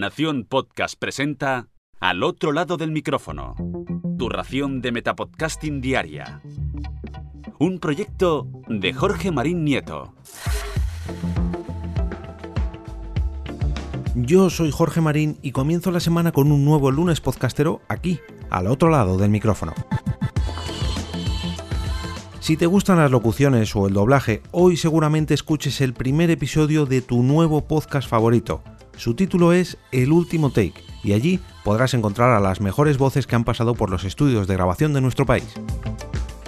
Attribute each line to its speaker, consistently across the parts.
Speaker 1: Nación Podcast presenta Al otro lado del micrófono. Tu ración de Metapodcasting Diaria. Un proyecto de Jorge Marín Nieto.
Speaker 2: Yo soy Jorge Marín y comienzo la semana con un nuevo lunes podcastero aquí, al otro lado del micrófono. Si te gustan las locuciones o el doblaje, hoy seguramente escuches el primer episodio de tu nuevo podcast favorito. Su título es El último take y allí podrás encontrar a las mejores voces que han pasado por los estudios de grabación de nuestro país.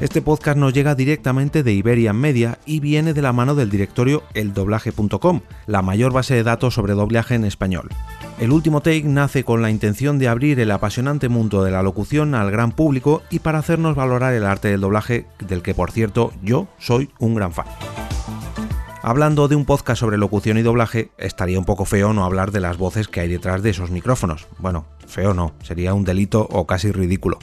Speaker 2: Este podcast nos llega directamente de Iberian Media y viene de la mano del directorio eldoblaje.com, la mayor base de datos sobre doblaje en español. El último take nace con la intención de abrir el apasionante mundo de la locución al gran público y para hacernos valorar el arte del doblaje, del que por cierto yo soy un gran fan. Hablando de un podcast sobre locución y doblaje, estaría un poco feo no hablar de las voces que hay detrás de esos micrófonos. Bueno, feo no, sería un delito o casi ridículo.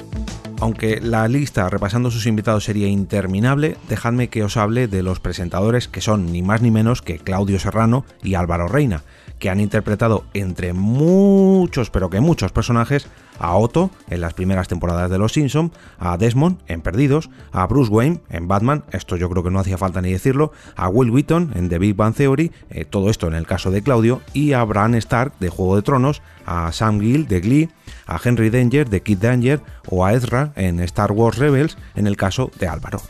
Speaker 2: Aunque la lista repasando sus invitados sería interminable, dejadme que os hable de los presentadores que son ni más ni menos que Claudio Serrano y Álvaro Reina, que han interpretado entre muchos, pero que muchos personajes, a Otto en las primeras temporadas de Los Simpson, a Desmond en Perdidos, a Bruce Wayne en Batman, esto yo creo que no hacía falta ni decirlo, a Will Wheaton en The Big Bang Theory, eh, todo esto en el caso de Claudio, y a Bran Stark de Juego de Tronos, a Sam Gill de Glee, a Henry Danger de Kid Danger o a Ezra en Star Wars Rebels en el caso de Álvaro.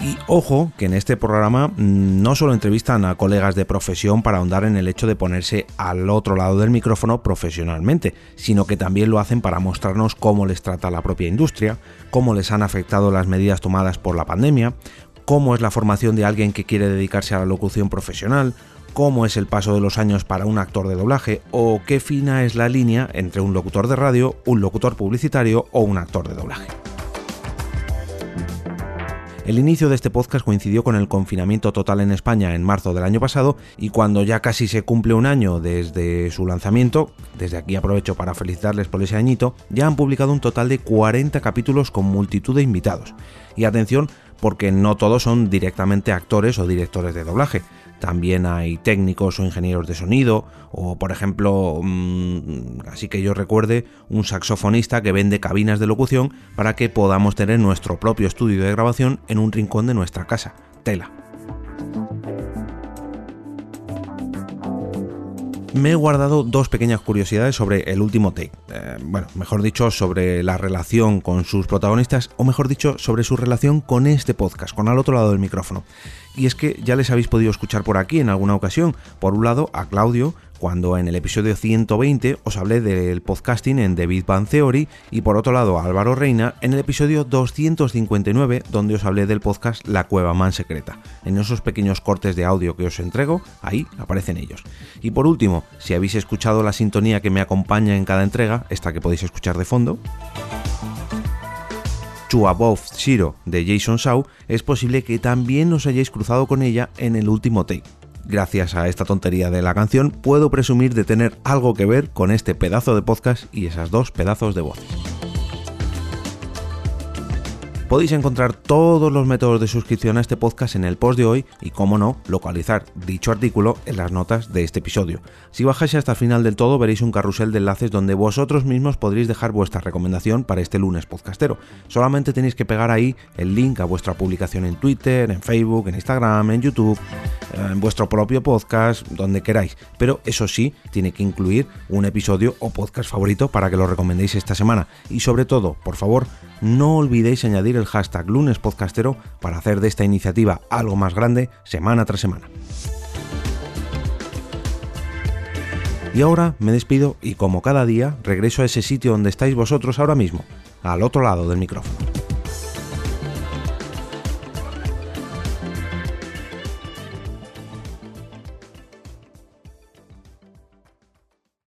Speaker 2: Y ojo que en este programa mm, no solo entrevistan a colegas de profesión para ahondar en el hecho de ponerse al otro lado del micrófono profesionalmente, sino que también lo hacen para mostrarnos cómo les trata la propia industria, cómo les han afectado las medidas tomadas por la pandemia, cómo es la formación de alguien que quiere dedicarse a la locución profesional, cómo es el paso de los años para un actor de doblaje o qué fina es la línea entre un locutor de radio, un locutor publicitario o un actor de doblaje. El inicio de este podcast coincidió con el confinamiento total en España en marzo del año pasado y cuando ya casi se cumple un año desde su lanzamiento, desde aquí aprovecho para felicitarles por ese añito, ya han publicado un total de 40 capítulos con multitud de invitados. Y atención, porque no todos son directamente actores o directores de doblaje. También hay técnicos o ingenieros de sonido, o por ejemplo, mm, así que yo recuerde, un saxofonista que vende cabinas de locución para que podamos tener nuestro propio estudio de grabación en un rincón de nuestra casa. Tela. Me he guardado dos pequeñas curiosidades sobre el último take. Eh, bueno, mejor dicho, sobre la relación con sus protagonistas, o mejor dicho, sobre su relación con este podcast, con al otro lado del micrófono. Y es que ya les habéis podido escuchar por aquí en alguna ocasión. Por un lado, a Claudio, cuando en el episodio 120 os hablé del podcasting en The Big Bang Theory y por otro lado Álvaro Reina en el episodio 259 donde os hablé del podcast La Cueva Man Secreta. En esos pequeños cortes de audio que os entrego, ahí aparecen ellos. Y por último, si habéis escuchado la sintonía que me acompaña en cada entrega, esta que podéis escuchar de fondo, To Above Zero de Jason Shaw, es posible que también os hayáis cruzado con ella en el último take gracias a esta tontería de la canción, puedo presumir de tener algo que ver con este pedazo de podcast y esas dos pedazos de voces. Podéis encontrar todos los métodos de suscripción a este podcast en el post de hoy y, como no, localizar dicho artículo en las notas de este episodio. Si bajáis hasta el final del todo veréis un carrusel de enlaces donde vosotros mismos podréis dejar vuestra recomendación para este lunes podcastero. Solamente tenéis que pegar ahí el link a vuestra publicación en Twitter, en Facebook, en Instagram, en YouTube, en vuestro propio podcast, donde queráis. Pero eso sí, tiene que incluir un episodio o podcast favorito para que lo recomendéis esta semana. Y sobre todo, por favor, no olvidéis añadir el hashtag lunespodcastero para hacer de esta iniciativa algo más grande semana tras semana. Y ahora me despido y como cada día regreso a ese sitio donde estáis vosotros ahora mismo, al otro lado del micrófono.